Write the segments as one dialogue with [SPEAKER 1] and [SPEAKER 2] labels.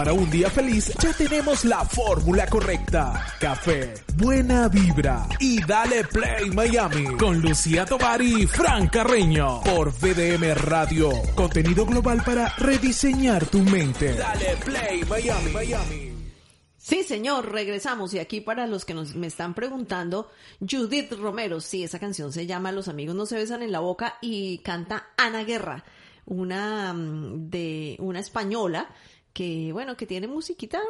[SPEAKER 1] para un día feliz, ya tenemos la fórmula correcta. Café, buena vibra y dale play Miami con Lucía Tobar y Fran Carreño por VDM Radio. Contenido global para rediseñar tu mente. Dale play Miami, Miami.
[SPEAKER 2] Sí, señor, regresamos. Y aquí para los que nos, me están preguntando, Judith Romero, sí, esa canción se llama Los amigos no se besan en la boca y canta Ana Guerra, una mm, de una española que, bueno, que tiene musiquita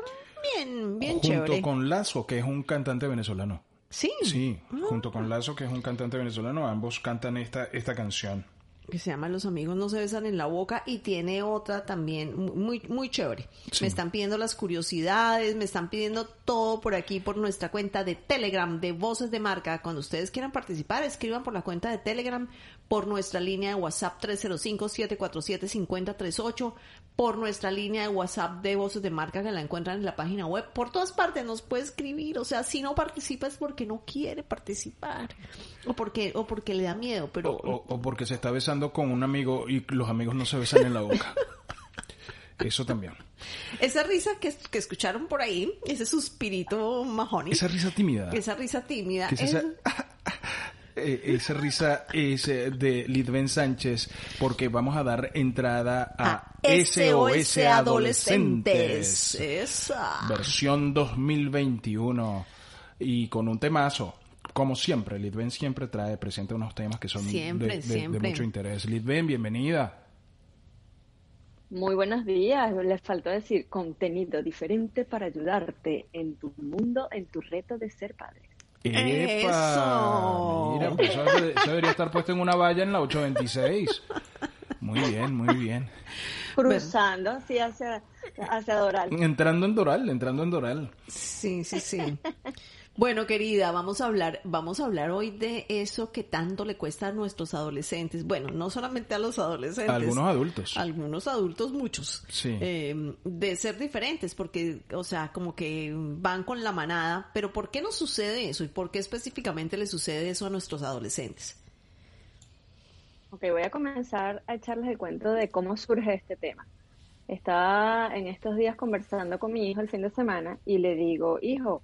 [SPEAKER 2] bien, bien
[SPEAKER 3] junto
[SPEAKER 2] chévere.
[SPEAKER 3] con Lazo, que es un cantante venezolano.
[SPEAKER 2] Sí.
[SPEAKER 3] Sí, junto con Lazo, que es un cantante venezolano, ambos cantan esta, esta canción.
[SPEAKER 2] que se llama Los amigos no se besan en la boca y tiene otra también muy muy chévere.
[SPEAKER 3] Sí.
[SPEAKER 2] Me están pidiendo las curiosidades, me están pidiendo todo por aquí por nuestra cuenta de Telegram de Voces de Marca. Cuando ustedes quieran participar, escriban por la cuenta de Telegram, por nuestra línea de WhatsApp 305-747-5038, por nuestra línea de WhatsApp de Voces de Marca que la encuentran en la página web. Por todas partes nos puede escribir, o sea, si no participa es porque no quiere participar o porque o porque le da miedo, pero
[SPEAKER 3] O, o- o porque se está besando con un amigo y los amigos no se besan en la boca. Eso también.
[SPEAKER 2] Esa risa que, que escucharon por ahí, ese suspirito majoni,
[SPEAKER 3] Esa risa tímida.
[SPEAKER 2] esa risa tímida,
[SPEAKER 3] es- esa, eh, esa risa es eh, de Lidben Sánchez porque vamos a dar entrada a,
[SPEAKER 2] a SOS
[SPEAKER 3] SOS
[SPEAKER 2] Adolescentes.
[SPEAKER 3] Adolescentes.
[SPEAKER 2] Esa.
[SPEAKER 3] versión 2021 y con un temazo. Como siempre, Lidben siempre trae, presenta unos temas que son de-
[SPEAKER 2] Siempre,
[SPEAKER 3] de, de
[SPEAKER 2] siempre.
[SPEAKER 3] mucho interés. Lidben, bienvenida.
[SPEAKER 4] Muy buenos días. Les faltó decir contenido diferente para ayudarte en tu mundo, en tu reto de ser padre.
[SPEAKER 3] ¡Epa!
[SPEAKER 2] Eso.
[SPEAKER 3] Mira, pues eso, eso debería estar puesto en una valla en la 826. Muy bien, muy bien.
[SPEAKER 4] Cruzando así hacia, hacia Doral.
[SPEAKER 3] Entrando en Doral, entrando en Doral.
[SPEAKER 2] Sí, sí, sí. Bueno, querida, vamos a hablar, vamos a hablar hoy de eso que tanto le cuesta a nuestros adolescentes. Bueno, no solamente a los adolescentes.
[SPEAKER 3] Algunos adultos.
[SPEAKER 2] Algunos adultos, muchos.
[SPEAKER 3] Sí.
[SPEAKER 2] Eh, de ser diferentes, porque, o sea, como que van con la manada. Pero ¿por qué nos sucede eso? ¿Y por qué específicamente le sucede eso a nuestros adolescentes?
[SPEAKER 4] Ok, voy a comenzar a echarles el cuento de cómo surge este tema. Estaba en estos días conversando con mi hijo el fin de semana y le digo, hijo,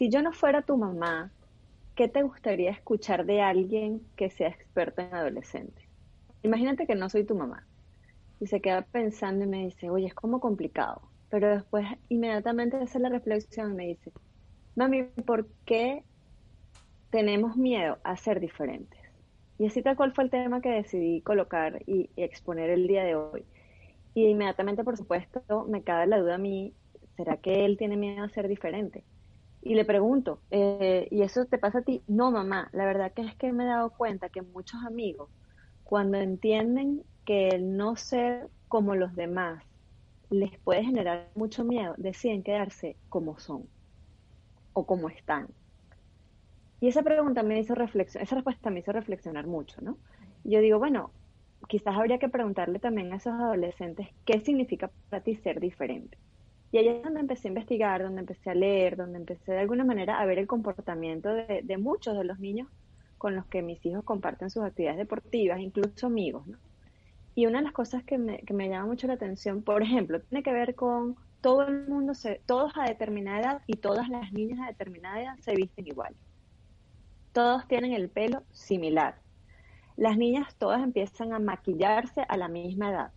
[SPEAKER 4] si yo no fuera tu mamá, ¿qué te gustaría escuchar de alguien que sea experto en adolescentes? Imagínate que no soy tu mamá. Y se queda pensando y me dice, oye, es como complicado. Pero después inmediatamente hace la reflexión y me dice, mami, ¿por qué tenemos miedo a ser diferentes? Y así tal cual fue el tema que decidí colocar y, y exponer el día de hoy. Y inmediatamente, por supuesto, me cabe la duda a mí, ¿será que él tiene miedo a ser diferente? Y le pregunto, eh, ¿y eso te pasa a ti? No, mamá, la verdad que es que me he dado cuenta que muchos amigos, cuando entienden que el no ser como los demás les puede generar mucho miedo, deciden quedarse como son o como están. Y esa pregunta me hizo reflexionar, esa respuesta me hizo reflexionar mucho, ¿no? Yo digo, bueno, quizás habría que preguntarle también a esos adolescentes qué significa para ti ser diferente. Y ahí es donde empecé a investigar, donde empecé a leer, donde empecé de alguna manera a ver el comportamiento de, muchos de los niños con los que mis hijos comparten sus actividades deportivas, incluso amigos, ¿no? Y una de las cosas que me, que me llama mucho la atención, por ejemplo, tiene que ver con todo el mundo, se, todos a determinada edad y todas las niñas a determinada edad se visten igual. Todos tienen el pelo similar. Las niñas todas empiezan a maquillarse a la misma edad.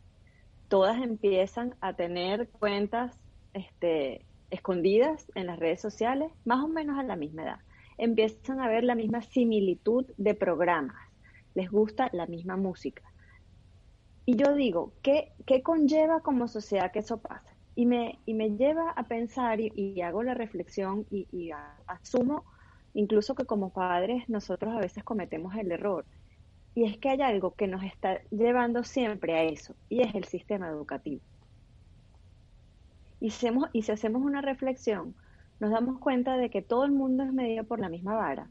[SPEAKER 4] Todas empiezan a tener cuentas este, escondidas en las redes sociales, más o menos a la misma edad. Empiezan a ver la misma similitud de programas. Les gusta la misma música. Y yo digo, ¿qué, qué conlleva como sociedad que eso pase? Y me, y me lleva a pensar y, hago la reflexión y, asumo incluso que como padres nosotros a veces cometemos el error. Y es que hay algo que nos está llevando siempre a eso, y es el sistema educativo. Y, y si hacemos una reflexión, nos damos cuenta de que todo el mundo es medido por la misma vara,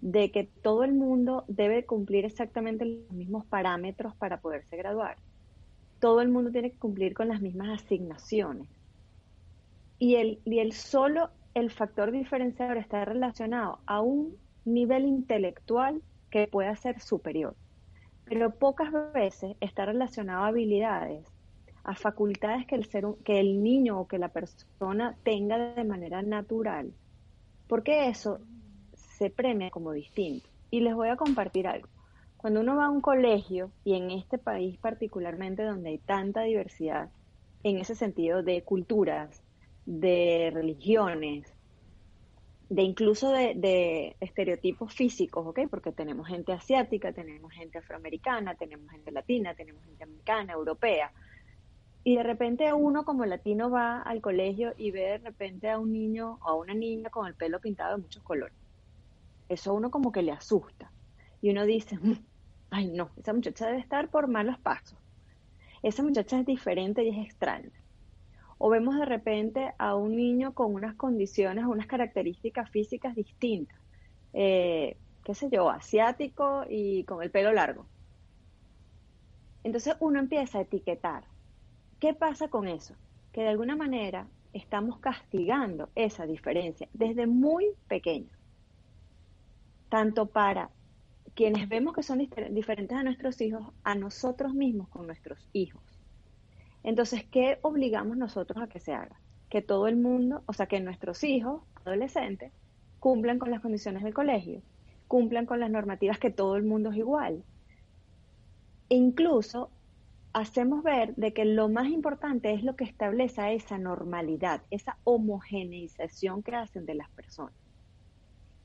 [SPEAKER 4] de que todo el mundo debe cumplir exactamente los mismos parámetros para poderse graduar. Todo el mundo tiene que cumplir con las mismas asignaciones. Y el, y el solo el factor diferenciador está relacionado a un nivel intelectual que pueda ser superior, pero pocas veces está relacionado a habilidades, a facultades que el, ser, que el niño o que la persona tenga de manera natural, porque eso se premia como distinto. Y les voy a compartir algo. Cuando uno va a un colegio, y en este país particularmente donde hay tanta diversidad, en ese sentido de culturas, de religiones, de incluso de, estereotipos físicos, ¿ok? Porque tenemos gente asiática, tenemos gente afroamericana, tenemos gente latina, tenemos gente americana, europea. Y de repente uno como latino va al colegio y ve de repente a un niño o a una niña con el pelo pintado de muchos colores. Eso uno como que le asusta. Y uno dice, mm, ay no, esa muchacha debe estar por malos pasos. Esa muchacha es diferente y es extraña o vemos de repente a un niño con unas condiciones, unas características físicas distintas, eh, qué sé yo, asiático y con el pelo largo. Entonces uno empieza a etiquetar. ¿Qué pasa con eso? Que de alguna manera estamos castigando esa diferencia desde muy pequeño, tanto para quienes vemos que son diferentes a nuestros hijos, a nosotros mismos con nuestros hijos. Entonces, ¿qué obligamos nosotros a que se haga? Que todo el mundo, o sea, que nuestros hijos, adolescentes, cumplan con las condiciones del colegio, cumplan con las normativas que todo el mundo es igual. E incluso hacemos ver de que lo más importante es lo que establece esa normalidad, esa homogeneización que hacen de las personas.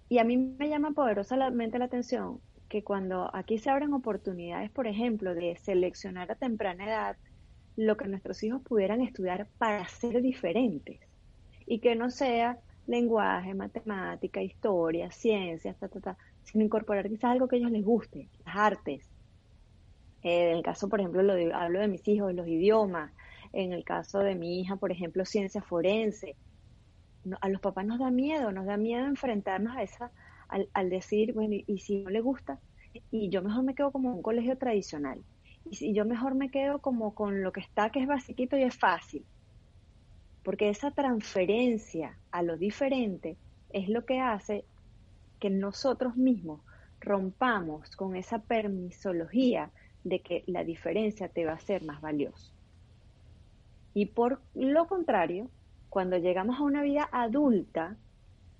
[SPEAKER 4] Y a mí me llama poderosamente la atención que cuando aquí se abren oportunidades, por ejemplo, de seleccionar a temprana edad lo que nuestros hijos pudieran estudiar para ser diferentes y que no sea lenguaje, matemática, historia, ciencias, sino incorporar quizás algo que a ellos les guste, las artes. Eh, en el caso, por ejemplo, lo hablo de mis hijos, los idiomas. En el caso de mi hija, por ejemplo, ciencia forense. a los papás nos da miedo, nos da miedo enfrentarnos a esa, al, al decir, bueno, y, si no le gusta, y yo mejor me quedo como un colegio tradicional y yo mejor me quedo como con lo que está, que es basiquito y es fácil. Porque esa transferencia a lo diferente es lo que hace que nosotros mismos rompamos con esa permisología de que la diferencia te va a ser más valioso. Y por lo contrario, cuando llegamos a una vida adulta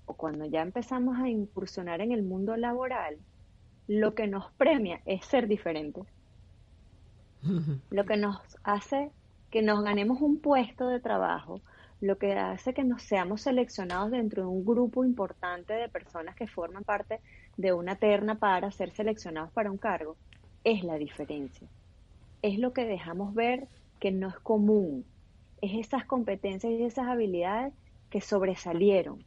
[SPEAKER 4] o cuando ya empezamos a incursionar en el mundo laboral, lo que nos premia es ser diferentes lo que nos hace que nos ganemos un puesto de trabajo, lo que hace que nos seamos seleccionados dentro de un grupo importante de personas que forman parte de una terna para ser seleccionados para un cargo, es la diferencia. Es lo que dejamos ver que no es común. Es esas competencias y esas habilidades que sobresalieron.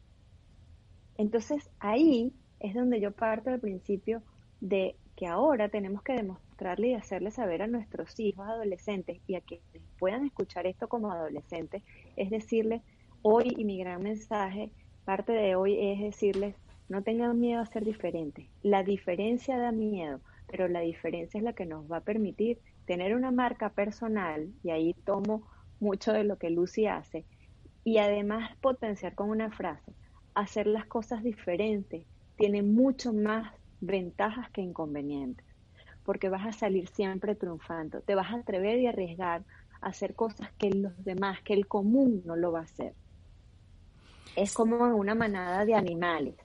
[SPEAKER 4] Entonces ahí es donde yo parto del principio de que ahora tenemos que demostrar y hacerle saber a nuestros hijos adolescentes y a quienes puedan escuchar esto como adolescentes, es decirles, hoy y mi gran mensaje, parte de hoy es decirles, no tengan miedo a ser diferentes. La diferencia da miedo, pero la diferencia es la que nos va a permitir tener una marca personal, y ahí tomo mucho de lo que Lucy hace, y además potenciar con una frase, hacer las cosas diferentes tiene mucho más ventajas que inconvenientes porque vas a salir siempre triunfando. Te vas a atrever y arriesgar a hacer cosas que los demás, que el común no lo va a hacer. Es como una manada de animales.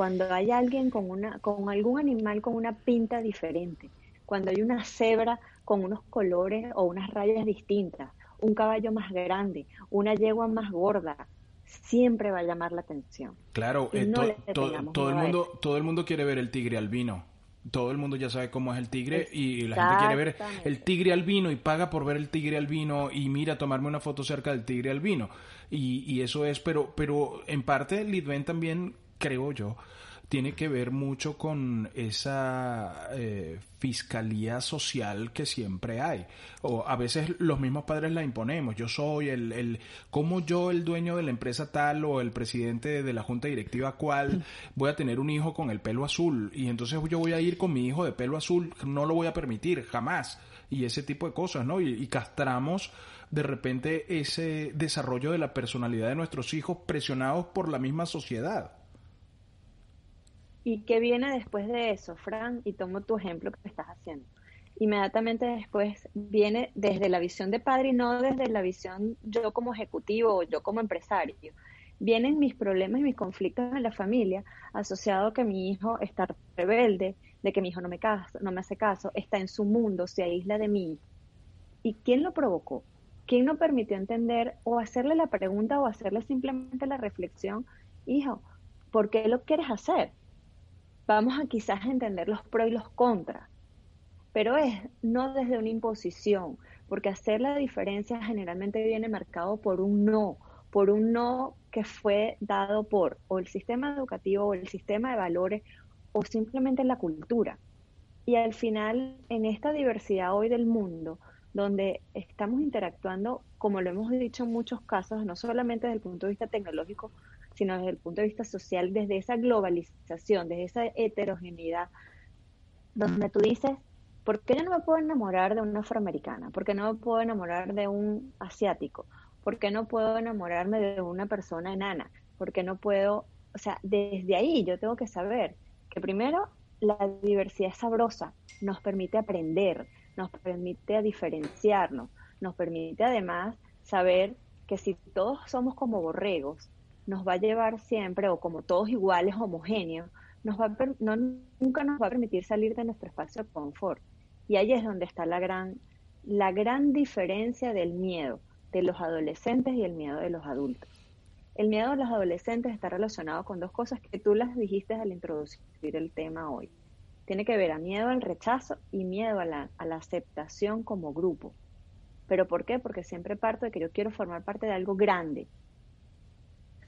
[SPEAKER 4] Cuando hay alguien con una, con algún animal con una pinta diferente, cuando hay una cebra con unos colores o unas rayas distintas, un caballo más grande, una yegua más gorda, siempre va a llamar la atención.
[SPEAKER 3] Claro, eh, todo el mundo, todo el mundo quiere ver el tigre albino. Todo el mundo ya sabe cómo es el tigre y la gente quiere ver el tigre albino y paga por ver el tigre albino y mira tomarme una foto cerca del tigre albino. Y, y eso es pero pero en parte Lidven también creo yo tiene que ver mucho con esa eh, fiscalía social que siempre hay. O a veces los mismos padres la imponemos. Yo soy el, el, como yo, el dueño de la empresa tal o el presidente de la junta directiva cual, voy a tener un hijo con el pelo azul y entonces yo voy a ir con mi hijo de pelo azul, no lo voy a permitir jamás. Y ese tipo de cosas, ¿no? y castramos de repente ese desarrollo de la personalidad de nuestros hijos presionados por la misma sociedad.
[SPEAKER 4] ¿Y qué viene después de eso, Fran? Y tomo tu ejemplo que estás haciendo. inmediatamente después viene desde la visión de padre y no desde la visión yo como ejecutivo o yo como empresario. Vienen mis problemas y mis conflictos en la familia asociado a que mi hijo está rebelde, de que mi hijo no me, no me hace caso, está en su mundo, se aísla de mí. ¿Y quién lo provocó? ¿Quién no permitió entender o hacerle la pregunta o hacerle simplemente la reflexión, hijo, ¿por qué lo quieres hacer? Vamos a quizás entender los pros y los contras pero es no desde una imposición, porque hacer la diferencia generalmente viene marcado por un no, por un no que fue dado por o el sistema educativo o el sistema de valores o simplemente la cultura. Y al final, en esta diversidad hoy del mundo, donde estamos interactuando, como lo hemos dicho en muchos casos, no solamente desde el punto de vista tecnológico, sino desde el punto de vista social, desde esa globalización, desde esa heterogeneidad, donde tú dices, ¿Por qué yo no me puedo enamorar de una afroamericana? ¿Por qué no me puedo enamorar de un asiático? ¿Por qué no puedo enamorarme de una persona enana? ¿Por qué no puedo? O sea, desde ahí yo tengo que saber que primero la diversidad es sabrosa, nos permite aprender, nos permite diferenciarnos, nos permite además saber que si todos somos como borregos, nos va a llevar siempre, o como todos iguales, homogéneos, nos va no, nunca nos va a permitir salir de nuestro espacio de confort. Y ahí es donde está la gran, la gran diferencia del miedo de los adolescentes y el miedo de los adultos. El miedo de los adolescentes está relacionado con dos cosas que tú las dijiste al introducir el tema hoy. Tiene que ver a miedo al rechazo y miedo a la, a la aceptación como grupo. ¿Pero por qué? Porque siempre parto de que yo quiero formar parte de algo grande,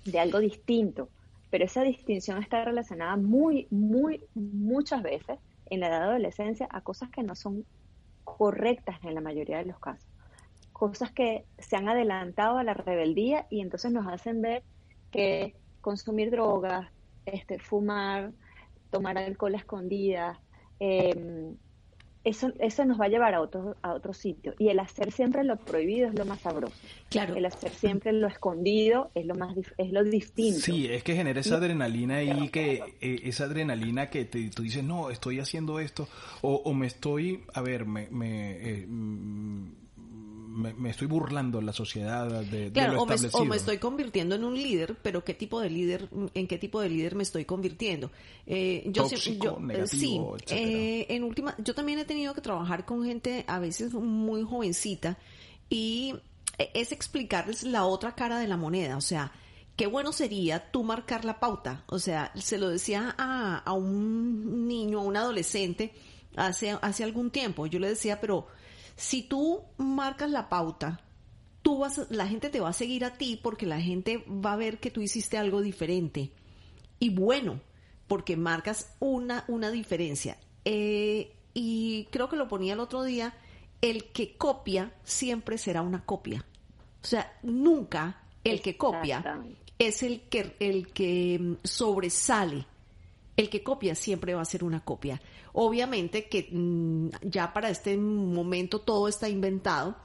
[SPEAKER 4] de algo distinto, pero esa distinción está relacionada muy, muy, muchas veces en la edad de adolescencia a cosas que no son correctas en la mayoría de los casos. Cosas que se han adelantado a la rebeldía y entonces nos hacen ver que consumir drogas, este, fumar, tomar alcohol a escondidas, eh, eso, eso nos va a llevar a otro, a otro sitio. Y el hacer siempre lo prohibido es lo más sabroso.
[SPEAKER 2] Claro.
[SPEAKER 4] El hacer siempre lo escondido es lo más es lo distinto.
[SPEAKER 3] Sí, es que genera esa adrenalina ahí, que eh, esa adrenalina que te, tú dices, no, estoy haciendo esto, o, o me estoy, a ver, me, me eh, me, estoy burlando la sociedad de,
[SPEAKER 2] claro,
[SPEAKER 3] lo
[SPEAKER 2] o, me, o me, estoy convirtiendo en un líder, pero ¿qué tipo de líder, en qué tipo de líder me estoy convirtiendo?
[SPEAKER 3] Eh, yo, Tóxico, negativo,
[SPEAKER 2] sí, eh, en última, yo también he tenido que trabajar con gente a veces muy jovencita y es explicarles la otra cara de la moneda, o sea, qué bueno sería tú marcar la pauta, o sea, se lo decía a, a un niño, a un adolescente hace, hace algún tiempo, yo le decía, pero si tú marcas la pauta, tú vas, la gente te va a seguir a ti porque la gente va a ver que tú hiciste algo diferente. Y bueno, porque marcas una, una diferencia. Eh, y creo que lo ponía el otro día, el que copia siempre será una copia. O sea, nunca el que copia es el que, el que mm, sobresale. El que copia siempre va a ser una copia. Obviamente que mm, ya para este momento todo está inventado,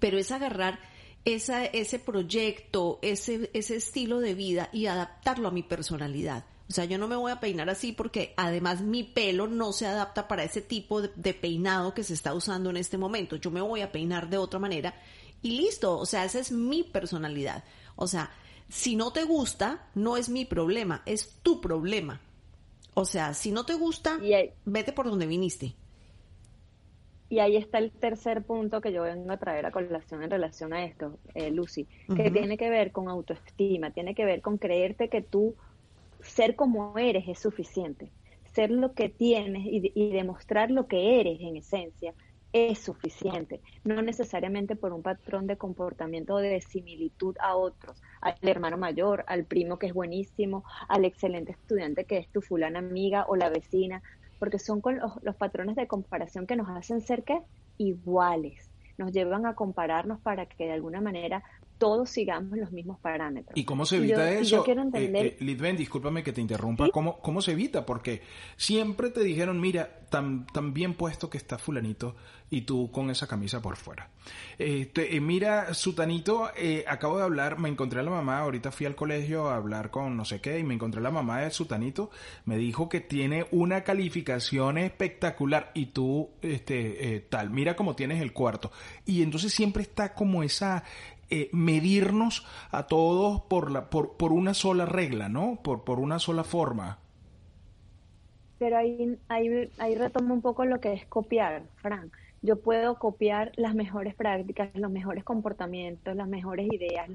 [SPEAKER 2] pero es agarrar ese proyecto, ese, ese estilo de vida y adaptarlo a mi personalidad. O sea, yo no me voy a peinar así porque además mi pelo no se adapta para ese tipo de, de, peinado que se está usando en este momento. Yo me voy a peinar de otra manera y listo. O sea, esa es mi personalidad. O sea, si no te gusta, no es mi problema, es tu problema. O sea, si no te gusta, vete por donde viniste.
[SPEAKER 4] Y ahí está el tercer punto que yo vengo a traer a colación en relación a esto, eh, Lucy, que tiene que ver con autoestima, tiene que ver con creerte que tú ser como eres es suficiente, ser lo que tienes y demostrar lo que eres en esencia es suficiente, no necesariamente por un patrón de comportamiento de similitud a otros, al hermano mayor, al primo que es buenísimo, al excelente estudiante que es tu fulana amiga o la vecina, porque son con los, patrones de comparación que nos hacen ser que iguales, nos llevan a compararnos para que de alguna manera todos sigamos los mismos parámetros.
[SPEAKER 3] ¿Y cómo se evita eso? Yo quiero entender... Eh, eh discúlpame que te interrumpa, ¿Cómo, ¿cómo se evita? Porque siempre te dijeron, mira, tan, tan bien puesto que está fulanito y tú con esa camisa por fuera. Este, eh, mira, Sutanito, eh, acabo de hablar, me encontré a la mamá, ahorita fui al colegio a hablar con no sé qué y me encontré a la mamá de Sutanito, me dijo que tiene una calificación espectacular y tú, este, eh, tal, mira cómo tienes el cuarto. Y entonces siempre está como esa, medirnos a todos por, la, por, por una sola regla, ¿no? Por, por una sola forma.
[SPEAKER 4] Pero ahí, ahí, ahí retomo un poco lo que es copiar, Frank yo puedo copiar las mejores prácticas, los mejores comportamientos, las mejores ideas,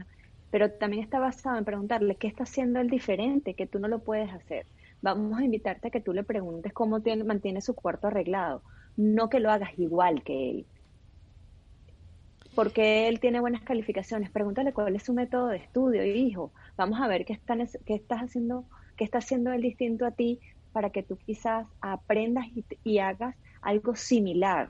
[SPEAKER 4] pero también está basado en preguntarle qué está haciendo el diferente, que tú no lo puedes hacer. Vamos a invitarte a que tú le preguntes cómo tiene, mantiene su cuarto arreglado, no que lo hagas igual que él. Porque él tiene buenas calificaciones, pregúntale cuál es su método de estudio, hijo. Vamos a ver qué, están, qué estás haciendo, qué está haciendo él distinto a ti para que tú quizás aprendas y hagas algo similar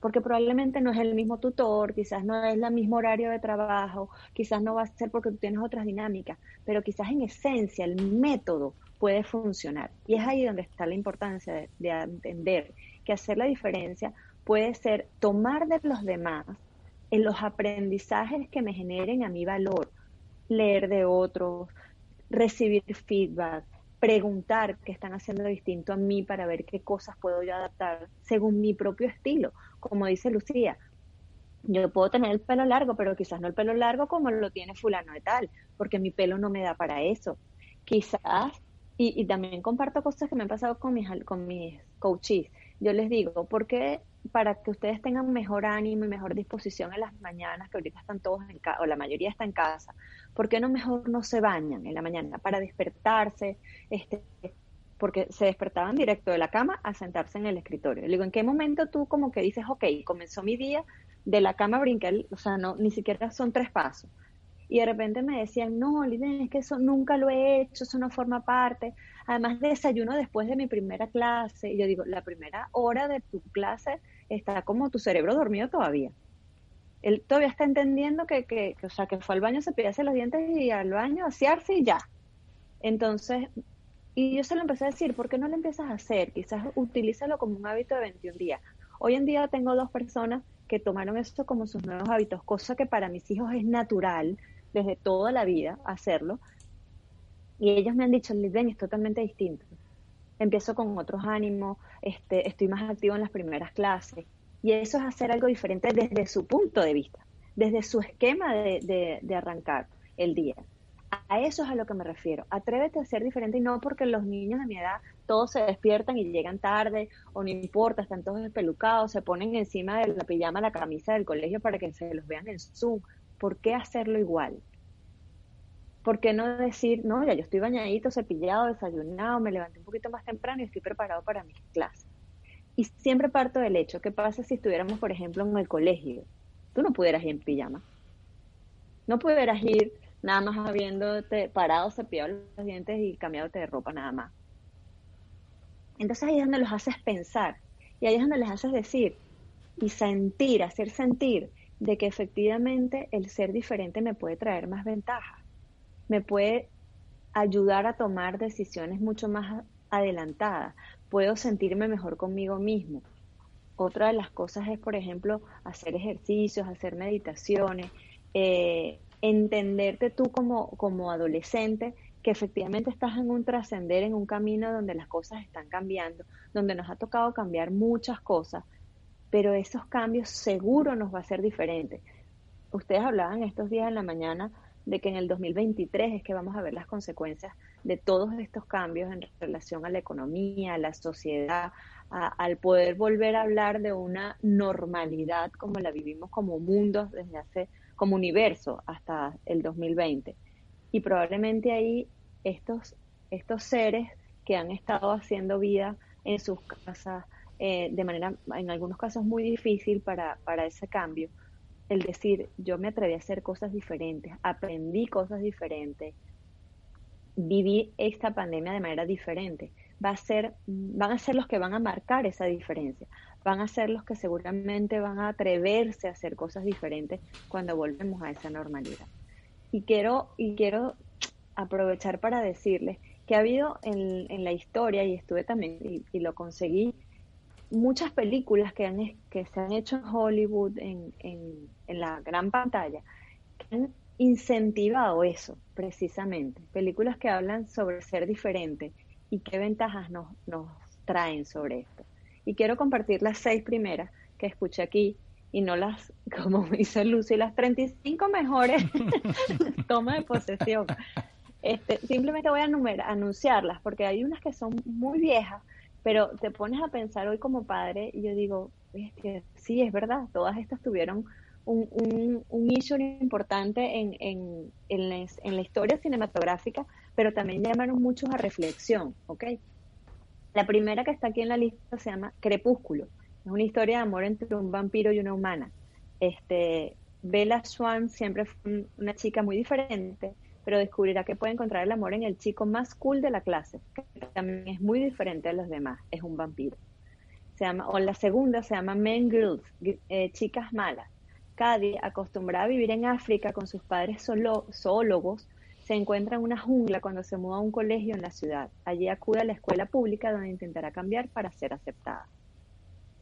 [SPEAKER 4] porque probablemente no es el mismo tutor, quizás no es el mismo horario de trabajo, quizás no va a ser porque tú tienes otras dinámicas, pero quizás en esencia el método puede funcionar. Y es ahí donde está la importancia de, de entender que hacer la diferencia puede ser tomar de los demás en los aprendizajes que me generen a mi valor, leer de otros, recibir feedback, preguntar qué están haciendo distinto a mí para ver qué cosas puedo yo adaptar según mi propio estilo. Como dice Lucía, yo puedo tener el pelo largo, pero quizás no el pelo largo como lo tiene fulano de tal, porque mi pelo no me da para eso. Quizás, y, y también comparto cosas que me han pasado con mis, con mis coaches. Yo les digo, ¿por qué para que ustedes tengan mejor ánimo y mejor disposición en las mañanas, que ahorita están todos en casa, o la mayoría está en casa, ¿por qué no mejor no se bañan en la mañana para despertarse? Este, porque se despertaban directo de la cama a sentarse en el escritorio. Le digo, ¿en qué momento tú como que dices, ok, comenzó mi día, de la cama brinqué, o sea, no, ni siquiera son tres pasos? Y de repente me decían, no, Liden, es que eso nunca lo he hecho, eso no forma parte. Además, desayuno después de mi primera clase. Y yo digo, la primera hora de tu clase está como tu cerebro dormido todavía. Él todavía está entendiendo que, que, o sea, que fue al baño, se hacer los dientes y al baño asearse y ya. Entonces, y yo se lo empecé a decir, ¿por qué no lo empiezas a hacer? Quizás utilízalo como un hábito de 21 días. Hoy en día tengo dos personas que tomaron esto como sus nuevos hábitos, cosa que para mis hijos es natural desde toda la vida hacerlo. Y ellos me han dicho, ven, es totalmente distinto empiezo con otros ánimos, este, estoy más activo en las primeras clases. Y eso es hacer algo diferente desde su punto de vista, desde su esquema de, de, arrancar el día. A eso es a lo que me refiero. Atrévete a ser diferente y no porque los niños de mi edad todos se despiertan y llegan tarde o no importa, están todos despelucados, se ponen encima de la pijama la camisa del colegio para que se los vean en Zoom. ¿Por qué hacerlo igual? ¿por qué no decir, no, ya yo estoy bañadito, cepillado, desayunado, me levanté un poquito más temprano y estoy preparado para mis clases? Y siempre parto del hecho, ¿qué pasa si estuviéramos, por ejemplo, en el colegio? Tú no pudieras ir en pijama. No pudieras ir nada más habiéndote parado, cepillado los dientes y cambiándote de ropa nada más. Entonces ahí es donde los haces pensar y ahí es donde les haces decir y sentir, hacer sentir de que efectivamente el ser diferente me puede traer más ventajas me puede ayudar a tomar decisiones mucho más adelantadas. Puedo sentirme mejor conmigo mismo. Otra de las cosas es, por ejemplo, hacer ejercicios, hacer meditaciones, eh, entenderte tú como, como adolescente que efectivamente estás en un trascender, en un camino donde las cosas están cambiando, donde nos ha tocado cambiar muchas cosas, pero esos cambios seguro nos va a ser diferente. Ustedes hablaban estos días en la mañana de que en el 2023 es que vamos a ver las consecuencias de todos estos cambios en relación a la economía, a la sociedad, al poder volver a hablar de una normalidad como la vivimos como mundo desde hace, como universo hasta el 2020. Y probablemente ahí estos, estos seres que han estado haciendo vida en sus casas eh, de manera, en algunos casos, muy difícil para, para ese cambio, el decir, yo me atreví a hacer cosas diferentes, aprendí cosas diferentes, viví esta pandemia de manera diferente, va a ser, van a ser los que van a marcar esa diferencia, van a ser los que seguramente van a atreverse a hacer cosas diferentes cuando volvemos a esa normalidad. Y quiero, y quiero aprovechar para decirles que ha habido en, la historia, y estuve también, y, lo conseguí, muchas películas que, han, que se han hecho en Hollywood, en, en, la gran pantalla, que han incentivado eso, precisamente. Películas que hablan sobre ser diferente y qué ventajas nos, nos traen sobre esto. Y quiero compartir las seis primeras que escuché aquí y no las, como dice Lucy, las 35 mejores tomas de posesión. Este, simplemente voy a anunciarlas porque hay unas que son muy viejas, pero te pones a pensar hoy como padre y yo digo, sí, es verdad, todas estas tuvieron un, un, un issue importante en, en, en, la, historia cinematográfica, pero también llamaron muchos a reflexión. La primera que está aquí en la lista se llama Crepúsculo. Es una historia de amor entre un vampiro y una humana. Este, Bella Swan siempre fue una chica muy diferente, pero descubrirá que puede encontrar el amor en el chico más cool de la clase, que también es muy diferente a los demás, es un vampiro. Se llama, o la segunda se llama Men Girls, eh, chicas malas. Cady, acostumbrada a vivir en África con sus padres zoólogos, se encuentra en una jungla cuando se muda a un colegio en la ciudad. Allí acude a la escuela pública donde intentará cambiar para ser aceptada.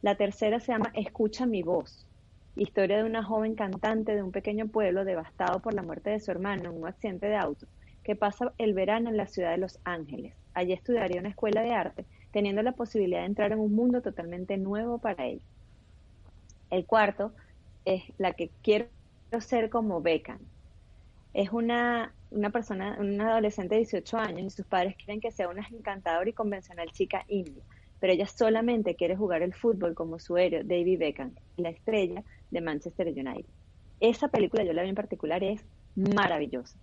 [SPEAKER 4] La tercera se llama Escucha mi voz, historia de una joven cantante de un pequeño pueblo devastado por la muerte de su hermano en un accidente de auto, que pasa el verano en la ciudad de Los Ángeles. Allí estudiaría una escuela de arte, teniendo la posibilidad de entrar en un mundo totalmente nuevo para ella. El cuarto es la que quiero ser como Beckham. Es una, una persona, una adolescente de 18 años y sus padres quieren que sea una encantadora y convencional chica india, pero ella solamente quiere jugar el fútbol como su héroe, David Beckham, la estrella de Manchester United. Esa película, yo la vi en particular, es maravillosa.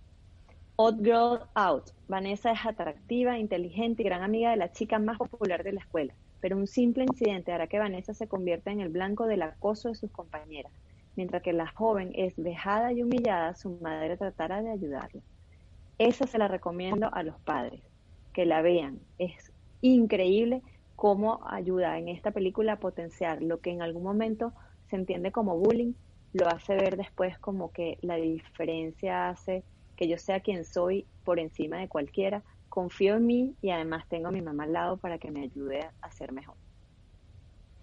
[SPEAKER 4] Odd Girl Out. Vanessa es atractiva, inteligente y gran amiga de la chica más popular de la escuela, pero un simple incidente hará que Vanessa se convierta en el blanco del acoso de sus compañeras. Mientras que la joven es vejada y humillada, su madre tratará de ayudarla. Esa se la recomiendo a los padres, que la vean. Es increíble cómo ayuda en esta película a potenciar lo que en algún momento se entiende como bullying, lo hace ver después como que la diferencia hace que yo sea quien soy por encima de cualquiera, confío en mí y además tengo a mi mamá al lado para que me ayude a ser mejor.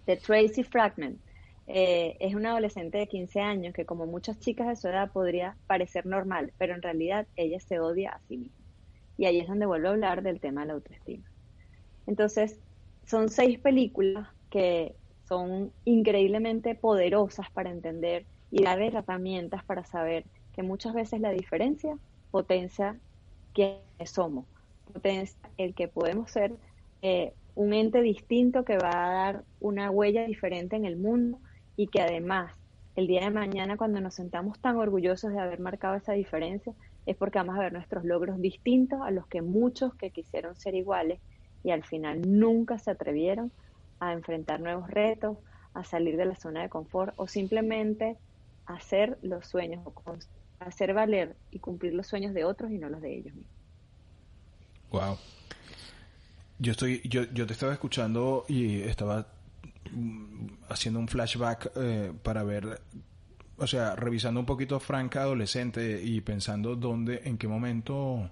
[SPEAKER 4] The Tracy Fragment eh, es una adolescente de 15 años que como muchas chicas de su edad podría parecer normal, pero en realidad ella se odia a sí misma. Y ahí es donde vuelvo a hablar del tema de la autoestima. Entonces, son seis películas que son increíblemente poderosas para entender y dar herramientas para saber que muchas veces la diferencia potencia quiénes somos, potencia el que podemos ser eh, un ente distinto que va a dar una huella diferente en el mundo y que además el día de mañana cuando nos sentamos tan orgullosos de haber marcado esa diferencia es porque vamos a ver nuestros logros distintos a los que muchos que quisieron ser iguales y al final nunca se atrevieron a enfrentar nuevos retos, a salir de la zona de confort o simplemente hacer los sueños, hacer valer y cumplir los sueños de otros y no los de ellos mismos.
[SPEAKER 3] Wow. Yo estoy, yo, yo te estaba escuchando y estaba haciendo un flashback eh, para ver, o sea, revisando un poquito a Franca adolescente y pensando dónde, en qué momento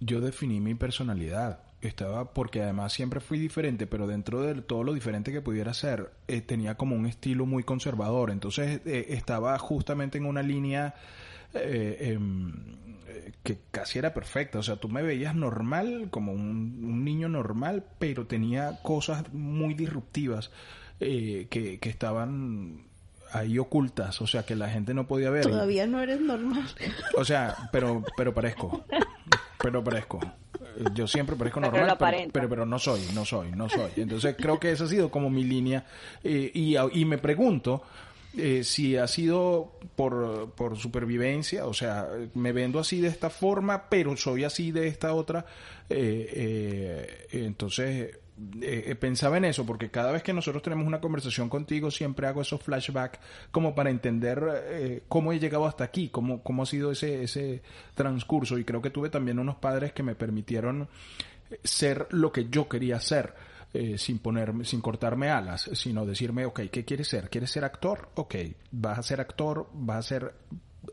[SPEAKER 3] yo definí mi personalidad. Estaba, porque además siempre fui diferente, pero dentro de todo lo diferente que pudiera ser, eh, tenía como un estilo muy conservador. Entonces eh, estaba justamente en una línea em, que casi era perfecta. O sea, tú me veías normal, como un, niño normal, pero tenía cosas muy disruptivas eh, que, que estaban ahí ocultas, o sea, que la gente no podía ver.
[SPEAKER 2] Todavía no eres normal.
[SPEAKER 3] O sea, pero, pero parezco. Pero parezco. Yo siempre parezco normal, pero, pero, no soy, no soy, no soy. Entonces creo que esa ha sido como mi línea. Eh, y, y me pregunto, eh, si ha sido por, por, supervivencia, o sea, me vendo así de esta forma, pero soy así de esta otra, eh, eh, entonces pensaba en eso, porque cada vez que nosotros tenemos una conversación contigo, siempre hago esos flashbacks como para entender cómo he llegado hasta aquí, cómo, cómo ha sido ese, ese transcurso, y creo que tuve también unos padres que me permitieron ser lo que yo quería ser eh, sin ponerme, sin cortarme alas, sino decirme, ok, ¿qué quieres ser? ¿Quieres ser actor? Ok, vas a ser actor, vas a ser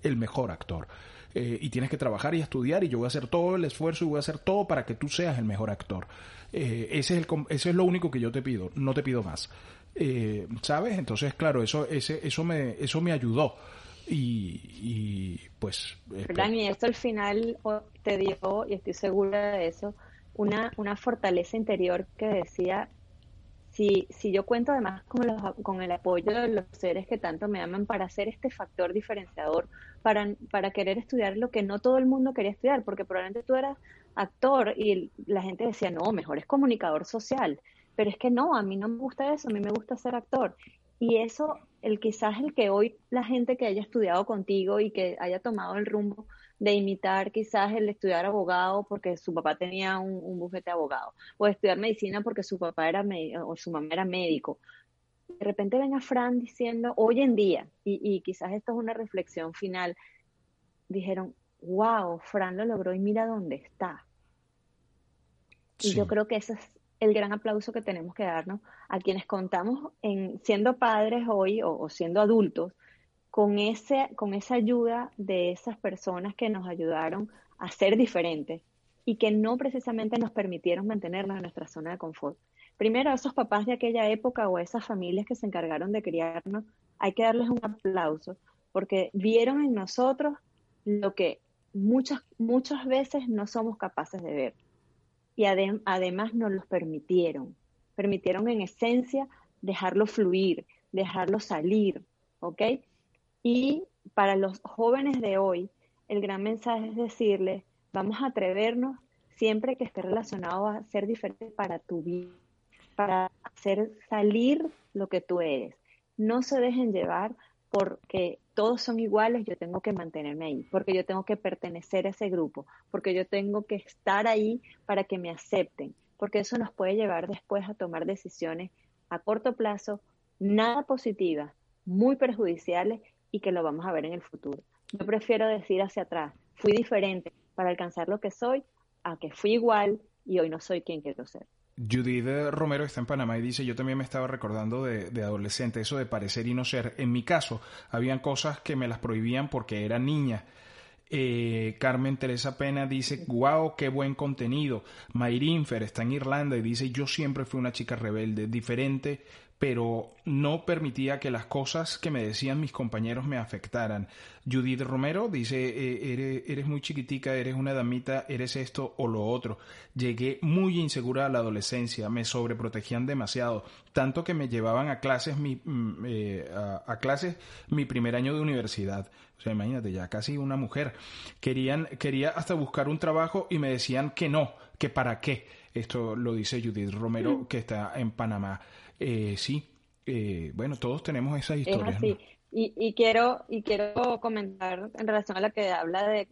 [SPEAKER 3] el mejor actor. Eh, y tienes que trabajar y estudiar y yo voy a hacer todo el esfuerzo y voy a hacer todo para que tú seas el mejor actor. Eh, ese, es el, ese es lo único que yo te pido, no te pido más. Eh, ¿Sabes? Entonces, claro, eso, ese, eso, me, eso me ayudó. Y, y pues...
[SPEAKER 4] y esto al final te dio, y estoy segura de eso, una, una fortaleza interior que decía, si, si yo cuento además con, los, con el apoyo de los seres que tanto me aman para ser este factor diferenciador, para, para querer estudiar lo que no todo el mundo quería estudiar, porque probablemente tú eras actor y la gente decía, no, mejor es comunicador social, pero es que no, a mí no me gusta eso, a mí me gusta ser actor. Y eso, el quizás el que hoy la gente que haya estudiado contigo y que haya tomado el rumbo de imitar quizás el estudiar abogado porque su papá tenía un, bufete de abogado, o estudiar medicina porque su papá era o su mamá era médico. De repente ven a Fran diciendo, hoy en día, y, quizás esto es una reflexión final, dijeron, wow, Fran lo logró y mira dónde está. Y yo creo que ese es el gran aplauso que tenemos que darnos a quienes contamos en siendo padres hoy o siendo adultos, con, ese, con esa ayuda de esas personas que nos ayudaron a ser diferentes y que no precisamente nos permitieron mantenernos en nuestra zona de confort. Primero, a esos papás de aquella época o a esas familias que se encargaron de criarnos, hay que darles un aplauso porque vieron en nosotros lo que muchas, muchas veces no somos capaces de ver. Y además nos los permitieron. Permitieron en esencia dejarlo fluir, dejarlo salir, ¿ok? Y para los jóvenes de hoy, el gran mensaje es decirles, vamos a atrevernos siempre que esté relacionado a ser diferente para tu vida, para hacer salir lo que tú eres. No se dejen llevar porque todos son iguales, yo tengo que mantenerme ahí, porque yo tengo que pertenecer a ese grupo, porque yo tengo que estar ahí para que me acepten, porque eso nos puede llevar después a tomar decisiones a corto plazo nada positivas, muy perjudiciales y que lo vamos a ver en el futuro. Yo prefiero decir hacia atrás, fui diferente para alcanzar lo que soy, a que fui igual y hoy no soy quien quiero ser.
[SPEAKER 3] Judith Romero está en Panamá y dice, yo también me estaba recordando de, adolescente, eso de parecer y no ser. En mi caso, habían cosas que me las prohibían porque era niña. Eh, Carmen Teresa Pena dice, wow, qué buen contenido. Mayrinfer está en Irlanda y dice, yo siempre fui una chica rebelde, diferente, pero no permitía que las cosas que me decían mis compañeros me afectaran. Judith Romero dice, eh, eres, muy chiquitica, eres una damita, eres esto o lo otro. Llegué muy insegura a la adolescencia, me sobreprotegían demasiado, tanto que me llevaban a clases mi, mm, eh, a, clases mi primer año de universidad. O sea, imagínate, ya casi una mujer. Querían, quería hasta buscar un trabajo y me decían que no, que para qué. Esto lo dice Judith Romero, mm. que está en Panamá. Eh, sí, eh, bueno, todos tenemos esa historia.
[SPEAKER 4] Es así. Y, quiero, y quiero comentar en relación a la que habla de,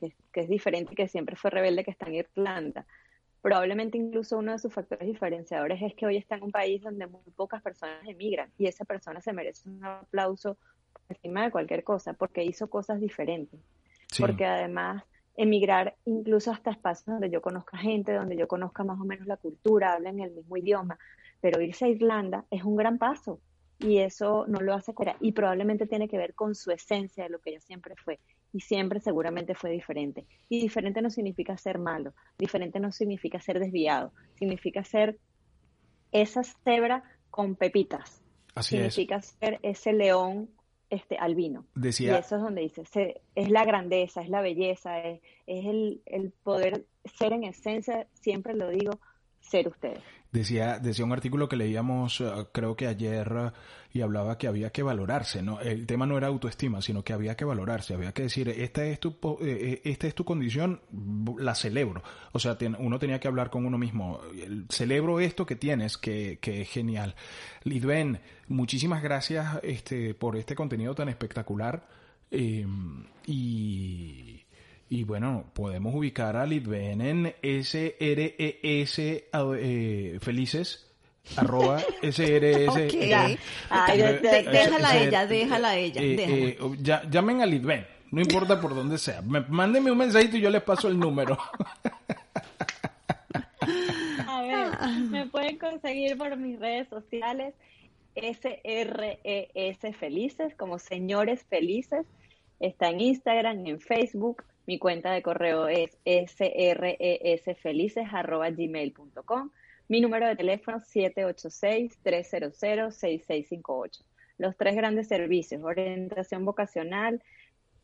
[SPEAKER 4] que, es diferente, que siempre fue rebelde, que está en Irlanda. Probablemente incluso uno de sus factores diferenciadores es que hoy está en un país donde muy pocas personas emigran y esa persona se merece un aplauso encima de cualquier cosa porque hizo cosas diferentes. Porque además emigrar incluso hasta espacios donde yo conozca gente, donde yo conozca más o menos la cultura, hablen el mismo idioma, pero irse a Irlanda es un gran paso y eso no lo hace fuera y probablemente tiene que ver con su esencia de lo que ella siempre fue y siempre seguramente fue diferente. Y diferente no significa ser malo, diferente no significa ser desviado, significa ser esa cebra con pepitas.
[SPEAKER 3] Así
[SPEAKER 4] significa ser ese león este albino. Decía, y eso es donde dice, es la grandeza, es la belleza, es, es el, el poder ser en esencia, siempre lo digo, ser ustedes.
[SPEAKER 3] Decía, decía un artículo que leíamos, eh, creo que ayer, eh, y hablaba que había que valorarse, ¿no? El tema no era autoestima, sino que había que valorarse, había que decir, esta es tu, eh, esta es tu condición, la celebro. O sea, uno tenía que hablar con uno mismo, celebro esto que tienes, que, que es genial. Lidben, muchísimas gracias este, por este contenido tan espectacular. y y bueno, podemos ubicar a Litven en SRES eh, felices arroba SRS.
[SPEAKER 2] Okay. déjala a ella, déjala a ella.
[SPEAKER 3] Eh, eh, llamen a Litven, no importa por dónde sea. mándenme un mensajito y yo les paso el número.
[SPEAKER 4] A ver, me pueden conseguir por mis redes sociales SRES Felices, como señores felices. Está en Instagram, en Facebook. Mi cuenta de correo es sresfelices.gmail.com. Mi número de teléfono 786-300-6658. Los tres grandes servicios, orientación vocacional,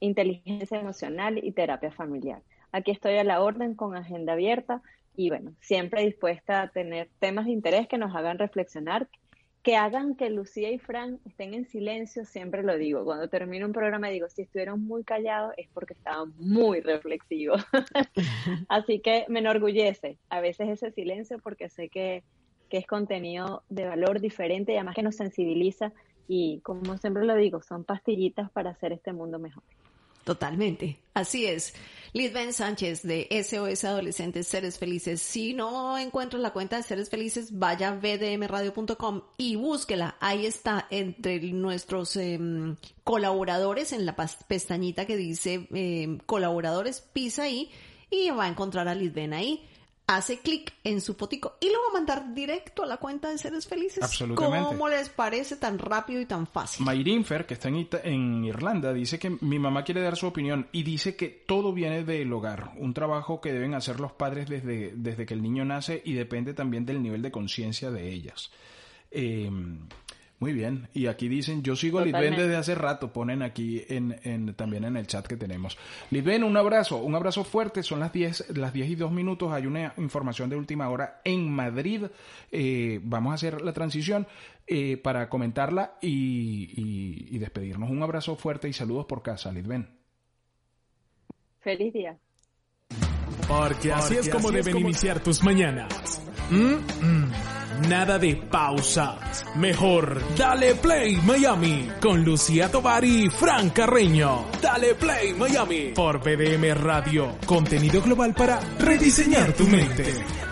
[SPEAKER 4] inteligencia emocional y terapia familiar. Aquí estoy a la orden con agenda abierta y bueno, siempre dispuesta a tener temas de interés que nos hagan reflexionar, que hagan que Lucía y Fran estén en silencio, siempre lo digo. Cuando termino un programa digo, si estuvieron muy callados es porque estaban muy reflexivos. Así que me enorgullece a veces ese silencio porque sé que, que es contenido de valor diferente y además que nos sensibiliza y como siempre lo digo, son pastillitas para hacer este mundo mejor.
[SPEAKER 2] Totalmente. Así es. Ben Sánchez de SOS Adolescentes Seres Felices. Si no encuentro la cuenta de Seres Felices, vaya a vdmradio.com y búsquela. Ahí está entre nuestros em, colaboradores en la pestañita que dice em, colaboradores, pisa ahí y va a encontrar a Ben ahí hace clic en su fotico y lo va a mandar directo a la cuenta de Seres Felices.
[SPEAKER 3] Absolutamente.
[SPEAKER 2] ¿Cómo les parece tan rápido y tan fácil?
[SPEAKER 3] Mayrinfer, que está en, Irlanda, dice que mi mamá quiere dar su opinión y dice que todo viene del hogar, un trabajo que deben hacer los padres desde, desde que el niño nace y depende también del nivel de conciencia de ellas. Eh, muy bien. Y aquí dicen, yo sigo Litven desde hace rato, ponen aquí en, en, también en el chat que tenemos. Litven, un abrazo, un abrazo fuerte. Son las 10, las 10 y 2 minutos. Hay una información de última hora en Madrid. Eh, vamos a hacer la transición eh, para comentarla y, y, despedirnos. Un abrazo fuerte y saludos por casa, Litven.
[SPEAKER 4] Feliz día.
[SPEAKER 1] Porque así es como deben iniciar tus mañanas. Mm, mm. Nada de pausas. Mejor, dale play Miami con Lucía Tovar y Fran Carreño. Dale play Miami por BDM Radio. Contenido global para rediseñar tu mente.